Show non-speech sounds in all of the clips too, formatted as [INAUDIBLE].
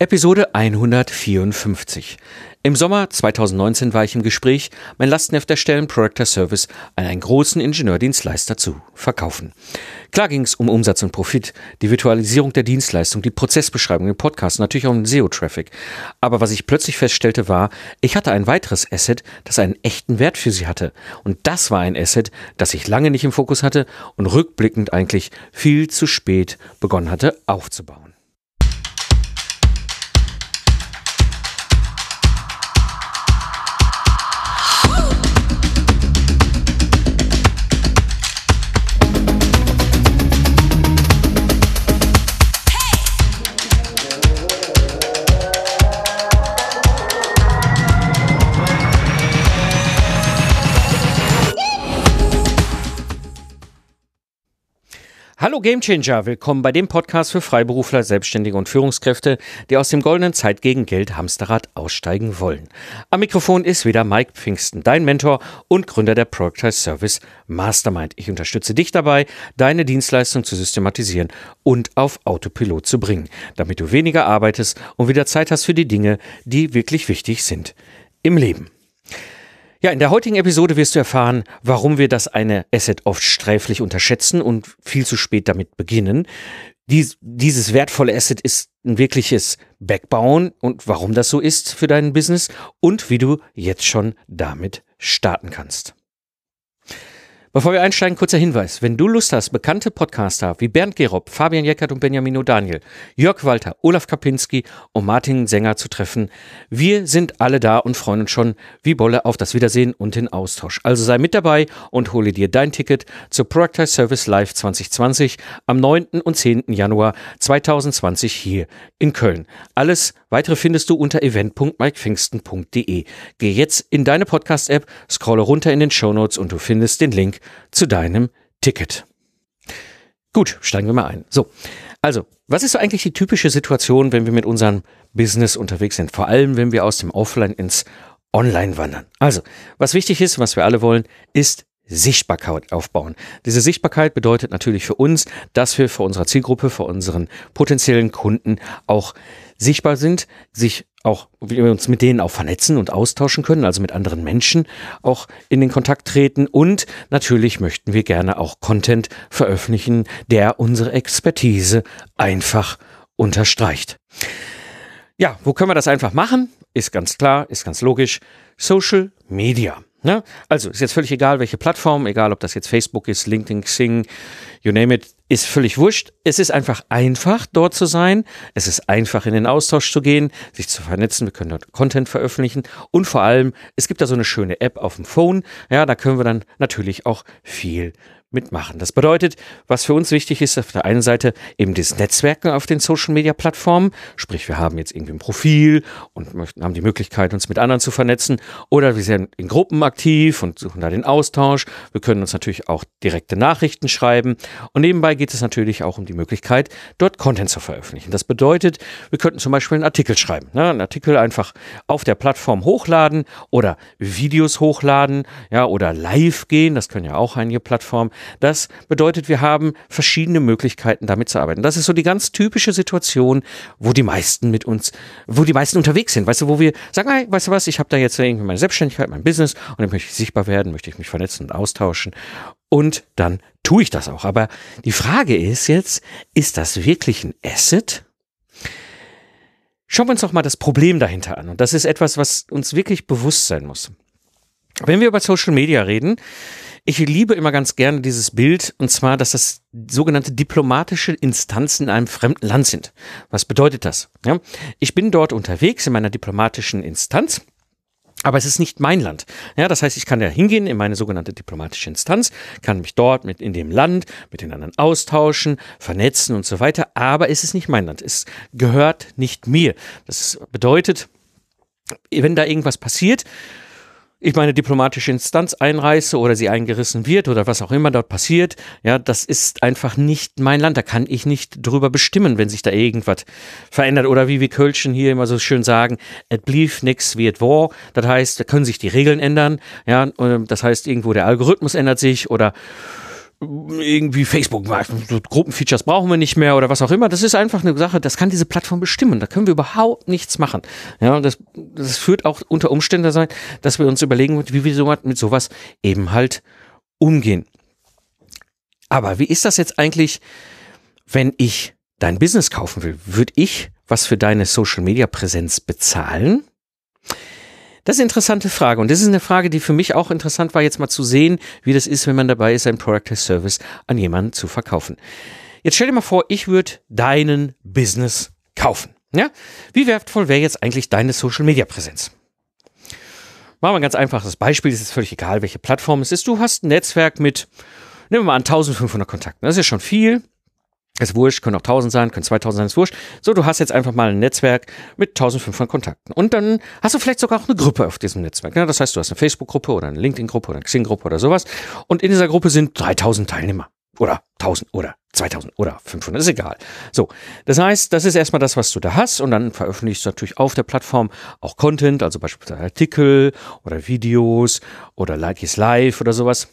Episode 154. Im Sommer 2019 war ich im Gespräch, mein Lastenheft erstellen Projector Service an einen großen Ingenieurdienstleister zu verkaufen. Klar ging es um Umsatz und Profit, die Virtualisierung der Dienstleistung, die Prozessbeschreibung, den Podcast, natürlich auch um SEO-Traffic. Aber was ich plötzlich feststellte war, ich hatte ein weiteres Asset, das einen echten Wert für sie hatte. Und das war ein Asset, das ich lange nicht im Fokus hatte und rückblickend eigentlich viel zu spät begonnen hatte aufzubauen. Hallo Gamechanger, willkommen bei dem Podcast für Freiberufler, Selbstständige und Führungskräfte, die aus dem goldenen Zeit gegen Geld Hamsterrad aussteigen wollen. Am Mikrofon ist wieder Mike Pfingsten, dein Mentor und Gründer der Productize Service Mastermind. Ich unterstütze dich dabei, deine Dienstleistung zu systematisieren und auf Autopilot zu bringen, damit du weniger arbeitest und wieder Zeit hast für die Dinge, die wirklich wichtig sind im Leben. Ja, in der heutigen Episode wirst du erfahren, warum wir das eine Asset oft sträflich unterschätzen und viel zu spät damit beginnen. Dies, dieses wertvolle Asset ist ein wirkliches Backbauen und warum das so ist für dein Business und wie du jetzt schon damit starten kannst. Bevor wir einsteigen, kurzer Hinweis. Wenn du Lust hast, bekannte Podcaster wie Bernd Gerob, Fabian Jeckert und Benjamin Daniel, Jörg Walter, Olaf Kapinski und Martin Sänger zu treffen, wir sind alle da und freuen uns schon wie Bolle auf das Wiedersehen und den Austausch. Also sei mit dabei und hole dir dein Ticket zur Productize Service Live 2020 am 9. und 10. Januar 2020 hier in Köln. Alles weitere findest du unter event.mikepfingsten.de. Geh jetzt in deine Podcast-App, scrolle runter in den Show Notes und du findest den Link zu deinem Ticket. Gut, steigen wir mal ein. So, also, was ist so eigentlich die typische Situation, wenn wir mit unserem Business unterwegs sind? Vor allem, wenn wir aus dem Offline ins Online wandern. Also, was wichtig ist, was wir alle wollen, ist Sichtbarkeit aufbauen. Diese Sichtbarkeit bedeutet natürlich für uns, dass wir für unsere Zielgruppe, für unseren potenziellen Kunden auch sichtbar sind, sich auch, wir uns mit denen auch vernetzen und austauschen können, also mit anderen Menschen auch in den Kontakt treten. Und natürlich möchten wir gerne auch Content veröffentlichen, der unsere Expertise einfach unterstreicht. Ja, wo können wir das einfach machen? Ist ganz klar, ist ganz logisch. Social Media. Ne? Also ist jetzt völlig egal, welche Plattform, egal ob das jetzt Facebook ist, LinkedIn, Xing, you name it, ist völlig wurscht. Es ist einfach einfach, dort zu sein. Es ist einfach, in den Austausch zu gehen, sich zu vernetzen. Wir können dort Content veröffentlichen. Und vor allem, es gibt da so eine schöne App auf dem Phone. Ja, da können wir dann natürlich auch viel mitmachen. Das bedeutet, was für uns wichtig ist, auf der einen Seite eben das Netzwerken auf den Social Media Plattformen, sprich wir haben jetzt irgendwie ein Profil und möchten, haben die Möglichkeit, uns mit anderen zu vernetzen oder wir sind in Gruppen aktiv und suchen da den Austausch. Wir können uns natürlich auch direkte Nachrichten schreiben und nebenbei geht es natürlich auch um die Möglichkeit, dort Content zu veröffentlichen. Das bedeutet, wir könnten zum Beispiel einen Artikel schreiben, ne? einen Artikel einfach auf der Plattform hochladen oder Videos hochladen, ja, oder live gehen, das können ja auch einige Plattformen. Das bedeutet, wir haben verschiedene Möglichkeiten, damit zu arbeiten. Das ist so die ganz typische Situation, wo die meisten mit uns, wo die meisten unterwegs sind. Weißt du, wo wir sagen, hey, weißt du was, ich habe da jetzt irgendwie meine Selbstständigkeit, mein Business und dann möchte ich sichtbar werden, möchte ich mich vernetzen und austauschen. Und dann tue ich das auch. Aber die Frage ist jetzt, ist das wirklich ein Asset? Schauen wir uns doch mal das Problem dahinter an. Und das ist etwas, was uns wirklich bewusst sein muss. Wenn wir über Social Media reden, ich liebe immer ganz gerne dieses Bild, und zwar, dass das sogenannte diplomatische Instanzen in einem fremden Land sind. Was bedeutet das? Ja, ich bin dort unterwegs in meiner diplomatischen Instanz. Aber es ist nicht mein Land. Ja, das heißt, ich kann ja hingehen in meine sogenannte diplomatische Instanz, kann mich dort mit in dem Land mit den anderen austauschen, vernetzen und so weiter. Aber es ist nicht mein Land. Es gehört nicht mir. Das bedeutet, wenn da irgendwas passiert, ich meine diplomatische Instanz einreiße oder sie eingerissen wird oder was auch immer dort passiert, ja, das ist einfach nicht mein Land. Da kann ich nicht drüber bestimmen, wenn sich da irgendwas verändert. Oder wie wir Kölschen hier immer so schön sagen, it blieb nix it war. Das heißt, da können sich die Regeln ändern, ja, das heißt, irgendwo der Algorithmus ändert sich oder irgendwie Facebook, Gruppenfeatures brauchen wir nicht mehr oder was auch immer. Das ist einfach eine Sache, das kann diese Plattform bestimmen. Da können wir überhaupt nichts machen. Ja, das, das führt auch unter Umständen sein, dass wir uns überlegen, wie wir so mit sowas eben halt umgehen. Aber wie ist das jetzt eigentlich, wenn ich dein Business kaufen will? Würde ich was für deine Social Media Präsenz bezahlen? Das ist eine interessante Frage. Und das ist eine Frage, die für mich auch interessant war, jetzt mal zu sehen, wie das ist, wenn man dabei ist, ein Product as Service an jemanden zu verkaufen. Jetzt stell dir mal vor, ich würde deinen Business kaufen. Ja? Wie wertvoll wäre jetzt eigentlich deine Social Media Präsenz? Machen wir ein ganz einfaches Beispiel. Es ist völlig egal, welche Plattform es ist. Du hast ein Netzwerk mit, nehmen wir mal an, 1500 Kontakten. Das ist ja schon viel. Ist wurscht, können auch 1000 sein, können 2000 sein, ist wurscht. So, du hast jetzt einfach mal ein Netzwerk mit 1500 Kontakten. Und dann hast du vielleicht sogar auch eine Gruppe auf diesem Netzwerk. Ja, das heißt, du hast eine Facebook-Gruppe oder eine LinkedIn-Gruppe oder eine Xing-Gruppe oder sowas. Und in dieser Gruppe sind 3000 Teilnehmer. Oder 1000 oder 2000 oder 500, ist egal. So, das heißt, das ist erstmal das, was du da hast. Und dann veröffentlichst du natürlich auf der Plattform auch Content, also beispielsweise Artikel oder Videos oder Like is Live oder sowas.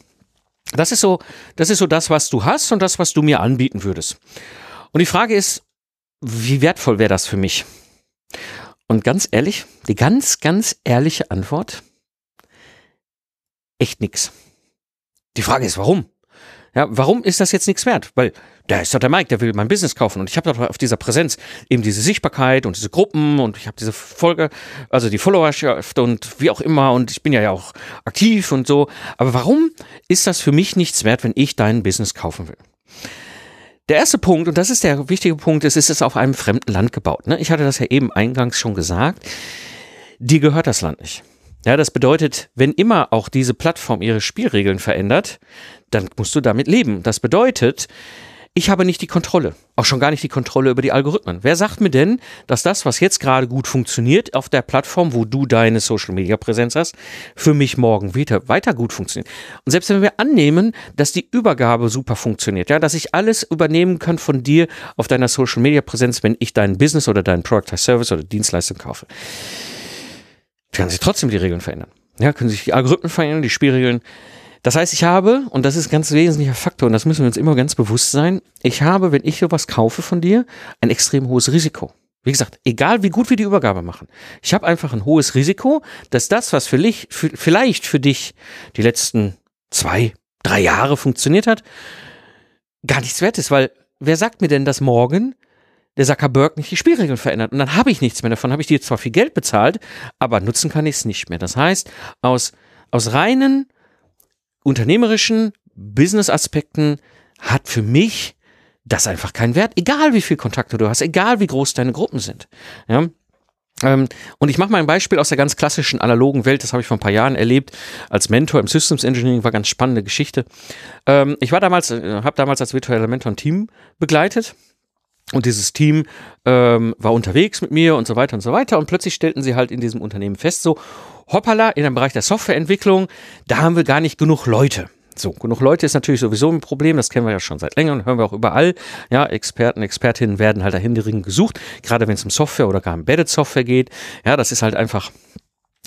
Das ist so, das ist so das, was du hast und das, was du mir anbieten würdest. Und die Frage ist, wie wertvoll wäre das für mich? Und ganz ehrlich, die ganz, ganz ehrliche Antwort, echt nix. Die Frage ist, warum? Ja, warum ist das jetzt nichts wert? Weil da ist doch der Mike, der will mein Business kaufen und ich habe doch auf dieser Präsenz eben diese Sichtbarkeit und diese Gruppen und ich habe diese Folge, also die Followerschaft und wie auch immer und ich bin ja auch aktiv und so. Aber warum ist das für mich nichts wert, wenn ich dein Business kaufen will? Der erste Punkt, und das ist der wichtige Punkt, ist, es ist auf einem fremden Land gebaut. Ne? Ich hatte das ja eben eingangs schon gesagt. Dir gehört das Land nicht. Ja, das bedeutet, wenn immer auch diese Plattform ihre Spielregeln verändert, dann musst du damit leben. Das bedeutet, ich habe nicht die Kontrolle, auch schon gar nicht die Kontrolle über die Algorithmen. Wer sagt mir denn, dass das, was jetzt gerade gut funktioniert auf der Plattform, wo du deine Social Media Präsenz hast, für mich morgen wieder weiter gut funktioniert? Und selbst wenn wir annehmen, dass die Übergabe super funktioniert, ja, dass ich alles übernehmen kann von dir auf deiner Social Media Präsenz, wenn ich dein Business oder dein Product Service oder Dienstleistung kaufe, kann sich trotzdem die Regeln verändern. Ja, können sich die Algorithmen verändern, die Spielregeln. Das heißt, ich habe, und das ist ein ganz wesentlicher Faktor, und das müssen wir uns immer ganz bewusst sein, ich habe, wenn ich sowas kaufe von dir, ein extrem hohes Risiko. Wie gesagt, egal wie gut wir die Übergabe machen, ich habe einfach ein hohes Risiko, dass das, was für dich, für, vielleicht für dich die letzten zwei, drei Jahre funktioniert hat, gar nichts wert ist, weil wer sagt mir denn, dass morgen der Zuckerberg nicht die Spielregeln verändert. Und dann habe ich nichts mehr davon. Habe ich dir zwar viel Geld bezahlt, aber nutzen kann ich es nicht mehr. Das heißt, aus, aus reinen unternehmerischen Business-Aspekten hat für mich das einfach keinen Wert, egal wie viel Kontakte du hast, egal wie groß deine Gruppen sind. Ja? Ähm, und ich mache mal ein Beispiel aus der ganz klassischen analogen Welt, das habe ich vor ein paar Jahren erlebt, als Mentor im Systems Engineering, war ganz spannende Geschichte. Ähm, ich war damals, äh, habe damals als virtueller Mentor ein Team begleitet und dieses Team ähm, war unterwegs mit mir und so weiter und so weiter. Und plötzlich stellten sie halt in diesem Unternehmen fest, so, hoppala, in dem Bereich der Softwareentwicklung, da haben wir gar nicht genug Leute. So, genug Leute ist natürlich sowieso ein Problem, das kennen wir ja schon seit längerem, hören wir auch überall. Ja, Experten, Expertinnen werden halt dahin gesucht, gerade wenn es um Software oder gar Embedded Software geht. Ja, das ist halt einfach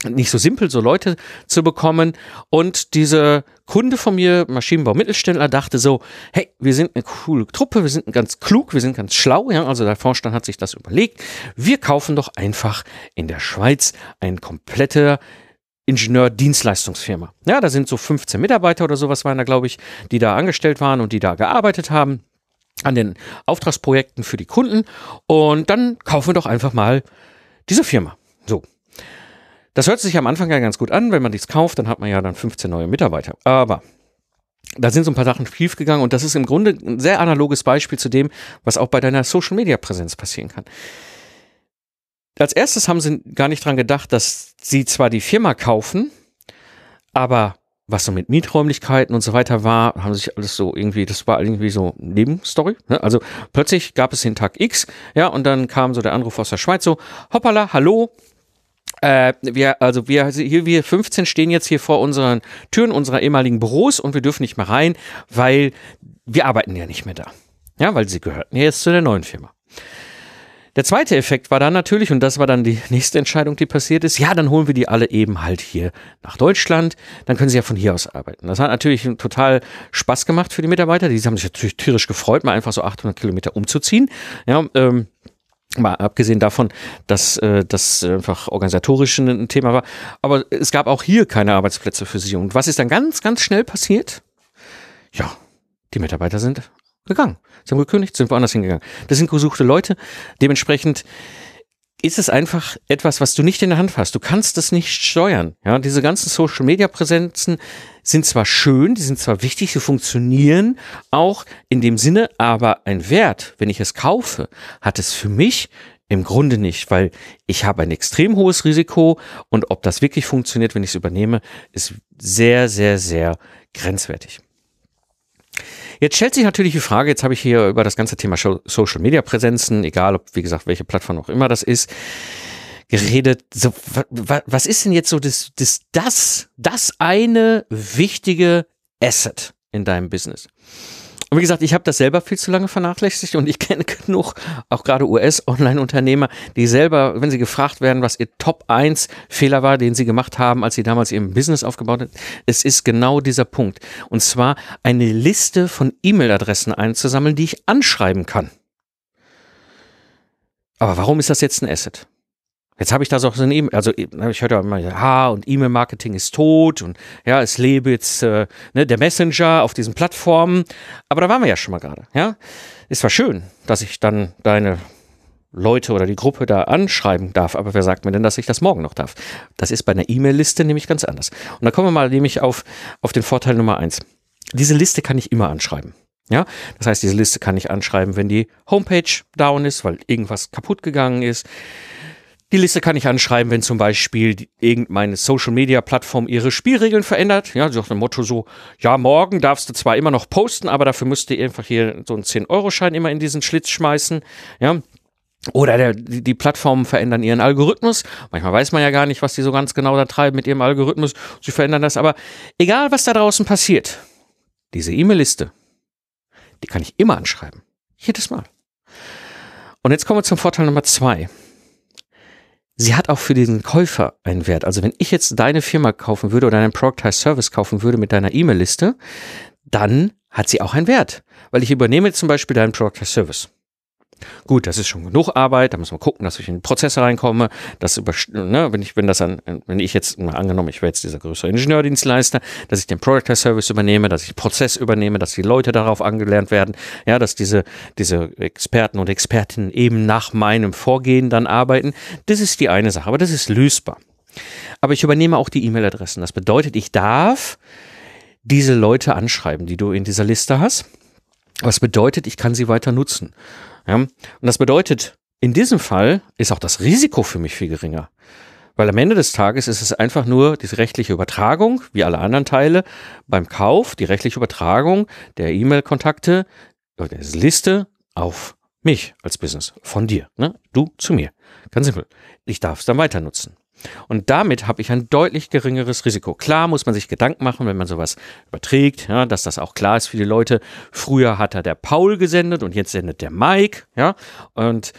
nicht so simpel, so Leute zu bekommen. Und diese Kunde von mir, Maschinenbau Mittelständler, dachte so, hey, wir sind eine coole Truppe, wir sind ganz klug, wir sind ganz schlau, ja, also der Vorstand hat sich das überlegt. Wir kaufen doch einfach in der Schweiz ein kompletter Ingenieur-Dienstleistungsfirma. Ja, da sind so 15 Mitarbeiter oder sowas waren da, glaube ich, die da angestellt waren und die da gearbeitet haben an den Auftragsprojekten für die Kunden. Und dann kaufen wir doch einfach mal diese Firma. So, das hört sich am Anfang ja ganz gut an. Wenn man dies kauft, dann hat man ja dann 15 neue Mitarbeiter. Aber da sind so ein paar Sachen schief gegangen und das ist im Grunde ein sehr analoges Beispiel zu dem, was auch bei deiner Social Media Präsenz passieren kann. Als erstes haben sie gar nicht dran gedacht, dass sie zwar die Firma kaufen, aber was so mit Mieträumlichkeiten und so weiter war, haben sich alles so irgendwie, das war irgendwie so Nebenstory. Ne? Also plötzlich gab es den Tag X, ja, und dann kam so der Anruf aus der Schweiz so, hoppala, hallo, äh, wir, also wir, hier, wir 15 stehen jetzt hier vor unseren Türen unserer ehemaligen Büros und wir dürfen nicht mehr rein, weil wir arbeiten ja nicht mehr da. Ja, weil sie gehörten ja jetzt zu der neuen Firma. Der zweite Effekt war dann natürlich, und das war dann die nächste Entscheidung, die passiert ist, ja, dann holen wir die alle eben halt hier nach Deutschland, dann können sie ja von hier aus arbeiten. Das hat natürlich total Spaß gemacht für die Mitarbeiter, die haben sich natürlich tierisch gefreut, mal einfach so 800 Kilometer umzuziehen. Ja, ähm, Mal abgesehen davon, dass äh, das einfach organisatorisch ein Thema war. Aber es gab auch hier keine Arbeitsplätze für sie. Und was ist dann ganz, ganz schnell passiert? Ja, die Mitarbeiter sind gegangen. Sie haben gekündigt, sind woanders hingegangen. Das sind gesuchte Leute. Dementsprechend ist es einfach etwas, was du nicht in der Hand hast. Du kannst es nicht steuern. Ja, diese ganzen Social Media Präsenzen sind zwar schön, die sind zwar wichtig, sie funktionieren auch in dem Sinne, aber ein Wert, wenn ich es kaufe, hat es für mich im Grunde nicht, weil ich habe ein extrem hohes Risiko und ob das wirklich funktioniert, wenn ich es übernehme, ist sehr, sehr, sehr grenzwertig. Jetzt stellt sich natürlich die Frage, jetzt habe ich hier über das ganze Thema Social Media Präsenzen, egal ob, wie gesagt, welche Plattform auch immer das ist, geredet. So, was ist denn jetzt so das, das, das, das eine wichtige Asset in deinem Business? Und wie gesagt, ich habe das selber viel zu lange vernachlässigt und ich kenne [LAUGHS] genug, auch gerade US-Online-Unternehmer, die selber, wenn sie gefragt werden, was ihr Top 1 Fehler war, den sie gemacht haben, als sie damals ihr Business aufgebaut haben, es ist genau dieser Punkt. Und zwar eine Liste von E-Mail-Adressen einzusammeln, die ich anschreiben kann. Aber warum ist das jetzt ein Asset? Jetzt habe ich da so ein E-Mail, also ich hörte immer, ha, und E-Mail-Marketing ist tot und ja, es lebe jetzt äh, ne, der Messenger auf diesen Plattformen. Aber da waren wir ja schon mal gerade, ja. Es war schön, dass ich dann deine Leute oder die Gruppe da anschreiben darf, aber wer sagt mir denn, dass ich das morgen noch darf? Das ist bei einer E-Mail-Liste nämlich ganz anders. Und da kommen wir mal nämlich auf, auf den Vorteil Nummer eins. Diese Liste kann ich immer anschreiben. Ja, das heißt, diese Liste kann ich anschreiben, wenn die Homepage down ist, weil irgendwas kaputt gegangen ist. Die Liste kann ich anschreiben, wenn zum Beispiel irgendeine Social Media Plattform ihre Spielregeln verändert. Ja, so nach dem Motto so, ja, morgen darfst du zwar immer noch posten, aber dafür müsst ihr einfach hier so einen 10-Euro-Schein immer in diesen Schlitz schmeißen. Ja, oder der, die, die Plattformen verändern ihren Algorithmus. Manchmal weiß man ja gar nicht, was die so ganz genau da treiben mit ihrem Algorithmus. Sie verändern das, aber egal, was da draußen passiert, diese E-Mail-Liste, die kann ich immer anschreiben. Jedes Mal. Und jetzt kommen wir zum Vorteil Nummer zwei sie hat auch für diesen Käufer einen Wert. Also wenn ich jetzt deine Firma kaufen würde oder einen Productized Service kaufen würde mit deiner E-Mail-Liste, dann hat sie auch einen Wert, weil ich übernehme zum Beispiel deinen Productized Service. Gut, das ist schon genug Arbeit, da muss man gucken, dass ich in den Prozess reinkomme, dass über, ne, wenn ich, wenn das an, wenn ich jetzt mal angenommen, ich wäre jetzt dieser größere Ingenieurdienstleister, dass ich den Product Service übernehme, dass ich den Prozess übernehme, dass die Leute darauf angelernt werden, ja, dass diese, diese Experten und Expertinnen eben nach meinem Vorgehen dann arbeiten. Das ist die eine Sache, aber das ist lösbar. Aber ich übernehme auch die E-Mail-Adressen. Das bedeutet, ich darf diese Leute anschreiben, die du in dieser Liste hast. Was bedeutet, ich kann sie weiter nutzen. Ja? Und das bedeutet, in diesem Fall ist auch das Risiko für mich viel geringer. Weil am Ende des Tages ist es einfach nur diese rechtliche Übertragung, wie alle anderen Teile beim Kauf, die rechtliche Übertragung der E-Mail-Kontakte der Liste auf mich als Business, von dir, ne? du zu mir. Ganz simpel. Ich darf es dann weiter nutzen. Und damit habe ich ein deutlich geringeres Risiko. Klar muss man sich Gedanken machen, wenn man sowas überträgt, ja, dass das auch klar ist für die Leute. Früher hat er der Paul gesendet und jetzt sendet der Mike, ja. Und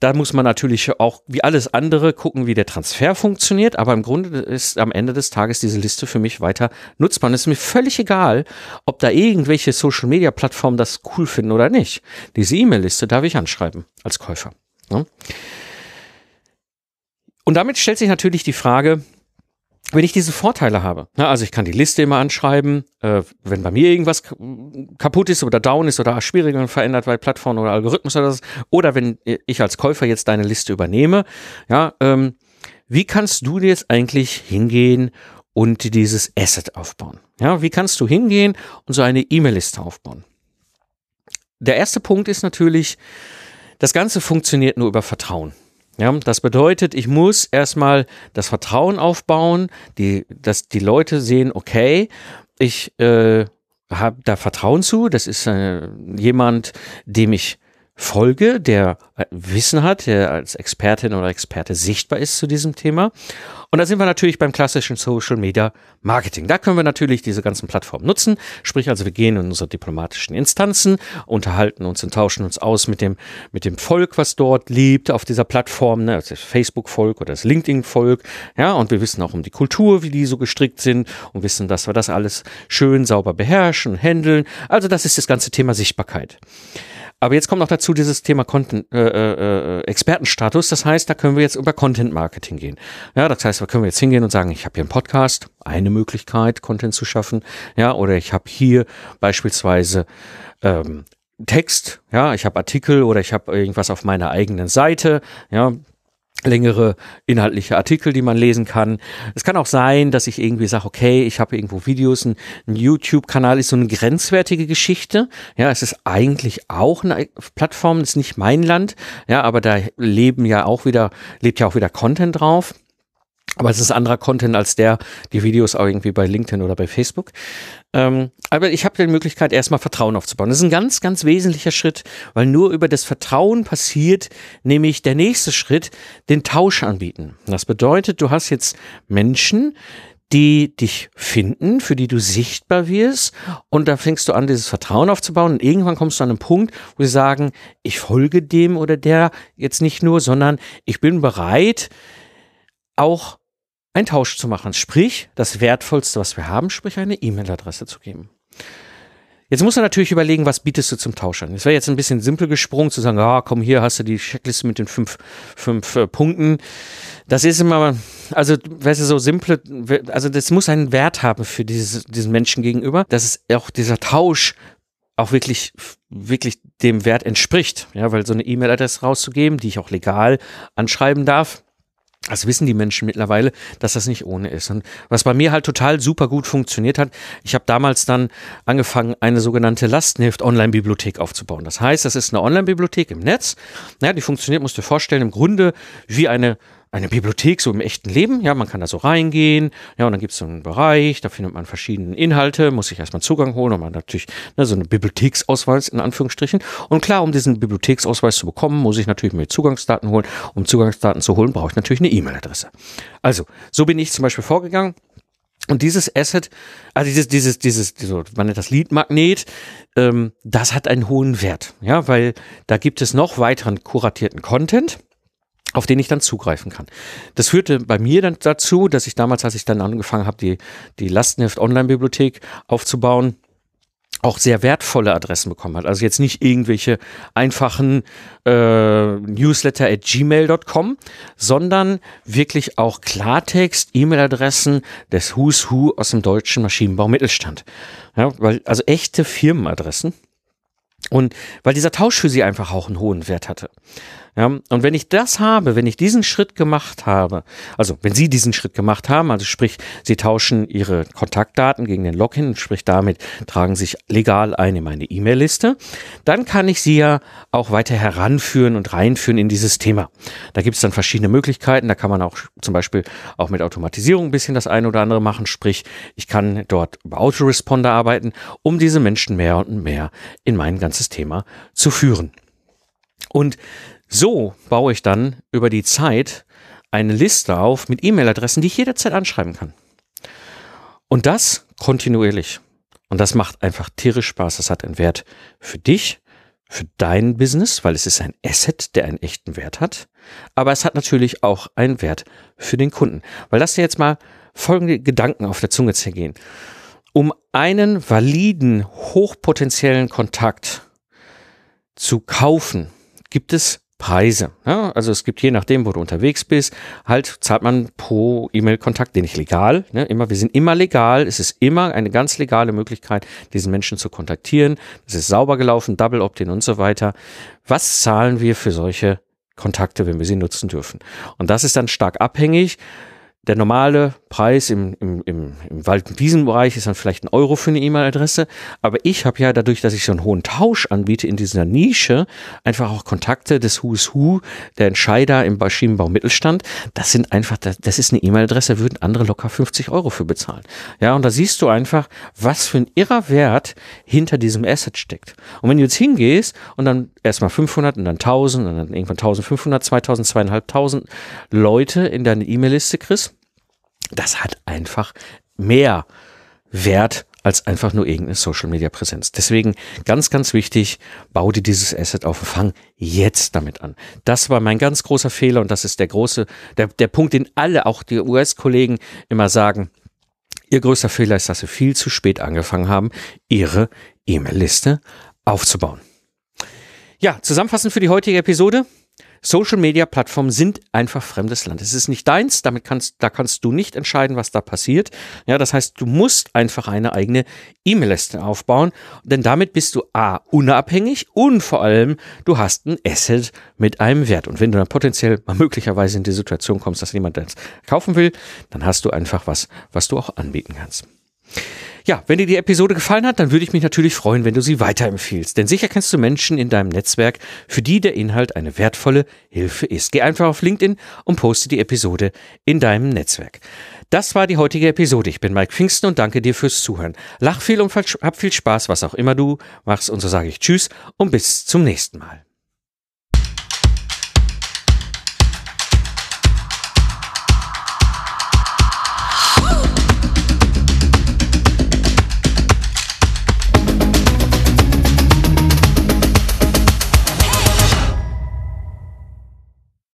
da muss man natürlich auch wie alles andere gucken, wie der Transfer funktioniert. Aber im Grunde ist am Ende des Tages diese Liste für mich weiter nutzbar. Und es ist mir völlig egal, ob da irgendwelche Social Media Plattformen das cool finden oder nicht. Diese E-Mail-Liste darf ich anschreiben als Käufer. Ja. Und damit stellt sich natürlich die Frage, wenn ich diese Vorteile habe, ne, also ich kann die Liste immer anschreiben, äh, wenn bei mir irgendwas kaputt ist oder down ist oder Schwierigkeiten verändert, weil Plattform oder Algorithmus oder das, oder wenn ich als Käufer jetzt deine Liste übernehme, ja, ähm, wie kannst du jetzt eigentlich hingehen und dieses Asset aufbauen? Ja, wie kannst du hingehen und so eine E-Mail-Liste aufbauen? Der erste Punkt ist natürlich, das Ganze funktioniert nur über Vertrauen. Ja, das bedeutet, ich muss erstmal das Vertrauen aufbauen, die, dass die Leute sehen, okay, ich äh, habe da Vertrauen zu, das ist äh, jemand, dem ich folge, der äh, Wissen hat, der als Expertin oder Experte sichtbar ist zu diesem Thema. Und da sind wir natürlich beim klassischen Social Media Marketing. Da können wir natürlich diese ganzen Plattformen nutzen. Sprich also, wir gehen in unsere diplomatischen Instanzen, unterhalten uns und tauschen uns aus mit dem, mit dem Volk, was dort lebt auf dieser Plattform, ne? das Facebook-Volk oder das LinkedIn-Volk. Ja, und wir wissen auch um die Kultur, wie die so gestrickt sind und wissen, dass wir das alles schön sauber beherrschen handeln. Also das ist das ganze Thema Sichtbarkeit. Aber jetzt kommt noch dazu dieses Thema Content, äh, äh, äh, Expertenstatus. Das heißt, da können wir jetzt über Content Marketing gehen. Ja, das heißt, da können wir jetzt hingehen und sagen, ich habe hier einen Podcast, eine Möglichkeit, Content zu schaffen. Ja, oder ich habe hier beispielsweise ähm, Text, ja, ich habe Artikel oder ich habe irgendwas auf meiner eigenen Seite, ja, längere inhaltliche Artikel, die man lesen kann. Es kann auch sein, dass ich irgendwie sage, okay, ich habe irgendwo Videos, ein, ein YouTube-Kanal ist so eine grenzwertige Geschichte. Ja, es ist eigentlich auch eine Plattform, ist nicht mein Land, ja, aber da leben ja auch wieder, lebt ja auch wieder Content drauf. Aber es ist anderer Content als der, die Videos auch irgendwie bei LinkedIn oder bei Facebook. Ähm, aber ich habe die Möglichkeit, erstmal Vertrauen aufzubauen. Das ist ein ganz, ganz wesentlicher Schritt, weil nur über das Vertrauen passiert, nämlich der nächste Schritt, den Tausch anbieten. Das bedeutet, du hast jetzt Menschen, die dich finden, für die du sichtbar wirst und da fängst du an, dieses Vertrauen aufzubauen und irgendwann kommst du an einen Punkt, wo sie sagen, ich folge dem oder der jetzt nicht nur, sondern ich bin bereit, auch einen Tausch zu machen. Sprich, das Wertvollste, was wir haben, sprich eine E-Mail-Adresse zu geben. Jetzt muss man natürlich überlegen, was bietest du zum Tausch an. Es wäre jetzt ein bisschen simpel gesprungen zu sagen, ah, komm, hier hast du die Checkliste mit den fünf, fünf äh, Punkten. Das ist immer, also, weißt du, so simple, also das muss einen Wert haben für dieses, diesen Menschen gegenüber, dass es auch dieser Tausch auch wirklich, wirklich dem Wert entspricht. Ja, weil so eine E-Mail-Adresse rauszugeben, die ich auch legal anschreiben darf, das wissen die Menschen mittlerweile, dass das nicht ohne ist. Und was bei mir halt total super gut funktioniert hat, ich habe damals dann angefangen, eine sogenannte Lastenheft-Online-Bibliothek aufzubauen. Das heißt, das ist eine Online-Bibliothek im Netz. Ja, die funktioniert, musst du dir vorstellen, im Grunde wie eine eine Bibliothek so im echten Leben. Ja, man kann da so reingehen. Ja, und dann gibt es so einen Bereich, da findet man verschiedene Inhalte, muss sich erstmal Zugang holen und man natürlich ne, so eine Bibliotheksausweis in Anführungsstrichen. Und klar, um diesen Bibliotheksausweis zu bekommen, muss ich natürlich mir Zugangsdaten holen. Um Zugangsdaten zu holen, brauche ich natürlich eine E-Mail-Adresse. Also, so bin ich zum Beispiel vorgegangen. Und dieses Asset, also dieses, dieses, dieses, dieses man nennt das Lead-Magnet, ähm, das hat einen hohen Wert, ja, weil da gibt es noch weiteren kuratierten Content auf den ich dann zugreifen kann. Das führte bei mir dann dazu, dass ich damals, als ich dann angefangen habe, die, die Lastenheft Online-Bibliothek aufzubauen, auch sehr wertvolle Adressen bekommen hat. Also jetzt nicht irgendwelche einfachen äh, Newsletter at gmail.com, sondern wirklich auch Klartext, E-Mail-Adressen des Who's Who aus dem deutschen Maschinenbau Mittelstand. Ja, weil, also echte Firmenadressen. Und weil dieser Tausch für sie einfach auch einen hohen Wert hatte. Ja, und wenn ich das habe, wenn ich diesen Schritt gemacht habe, also wenn Sie diesen Schritt gemacht haben, also sprich, Sie tauschen Ihre Kontaktdaten gegen den Login, sprich damit tragen sich legal ein in meine E-Mail-Liste, dann kann ich Sie ja auch weiter heranführen und reinführen in dieses Thema. Da gibt es dann verschiedene Möglichkeiten, da kann man auch zum Beispiel auch mit Automatisierung ein bisschen das eine oder andere machen, sprich, ich kann dort über Autoresponder arbeiten, um diese Menschen mehr und mehr in mein ganzes Thema zu führen. Und so baue ich dann über die Zeit eine Liste auf mit E-Mail-Adressen, die ich jederzeit anschreiben kann. Und das kontinuierlich. Und das macht einfach tierisch Spaß. Das hat einen Wert für dich, für dein Business, weil es ist ein Asset, der einen echten Wert hat. Aber es hat natürlich auch einen Wert für den Kunden. Weil lass dir jetzt mal folgende Gedanken auf der Zunge zergehen. Um einen validen, hochpotenziellen Kontakt zu kaufen, gibt es Preise. Ja, also es gibt je nachdem, wo du unterwegs bist, halt zahlt man pro E-Mail-Kontakt, den ich legal, ne, immer, wir sind immer legal, es ist immer eine ganz legale Möglichkeit, diesen Menschen zu kontaktieren. Es ist sauber gelaufen, Double Opt-in und so weiter. Was zahlen wir für solche Kontakte, wenn wir sie nutzen dürfen? Und das ist dann stark abhängig. Der normale Preis im, im, im, im Wald- und Wiesenbereich ist dann vielleicht ein Euro für eine E-Mail-Adresse. Aber ich habe ja dadurch, dass ich so einen hohen Tausch anbiete in dieser Nische, einfach auch Kontakte des Who's Who, der Entscheider im Maschinenbau Mittelstand. Das sind einfach, das, das ist eine E-Mail-Adresse, würden andere locker 50 Euro für bezahlen. Ja, und da siehst du einfach, was für ein irrer Wert hinter diesem Asset steckt. Und wenn du jetzt hingehst und dann erstmal 500 und dann 1000 und dann irgendwann 1500, 2000, 2500 Leute in deine E-Mail-Liste kriegst, das hat einfach mehr Wert als einfach nur irgendeine Social Media Präsenz. Deswegen ganz, ganz wichtig, bau dir dieses Asset auf und fang jetzt damit an. Das war mein ganz großer Fehler und das ist der große, der, der Punkt, den alle, auch die US-Kollegen immer sagen. Ihr größter Fehler ist, dass sie viel zu spät angefangen haben, ihre E-Mail-Liste aufzubauen. Ja, zusammenfassend für die heutige Episode. Social Media Plattformen sind einfach fremdes Land. Es ist nicht deins, damit kannst, da kannst du nicht entscheiden, was da passiert. Ja, das heißt, du musst einfach eine eigene E-Mail-Liste aufbauen, denn damit bist du A, unabhängig und vor allem, du hast ein Asset mit einem Wert. Und wenn du dann potenziell mal möglicherweise in die Situation kommst, dass jemand das kaufen will, dann hast du einfach was, was du auch anbieten kannst. Ja, wenn dir die Episode gefallen hat, dann würde ich mich natürlich freuen, wenn du sie weiterempfiehlst. Denn sicher kennst du Menschen in deinem Netzwerk, für die der Inhalt eine wertvolle Hilfe ist. Geh einfach auf LinkedIn und poste die Episode in deinem Netzwerk. Das war die heutige Episode. Ich bin Mike Pfingsten und danke dir fürs Zuhören. Lach viel und hab viel Spaß, was auch immer du machst. Und so sage ich Tschüss und bis zum nächsten Mal.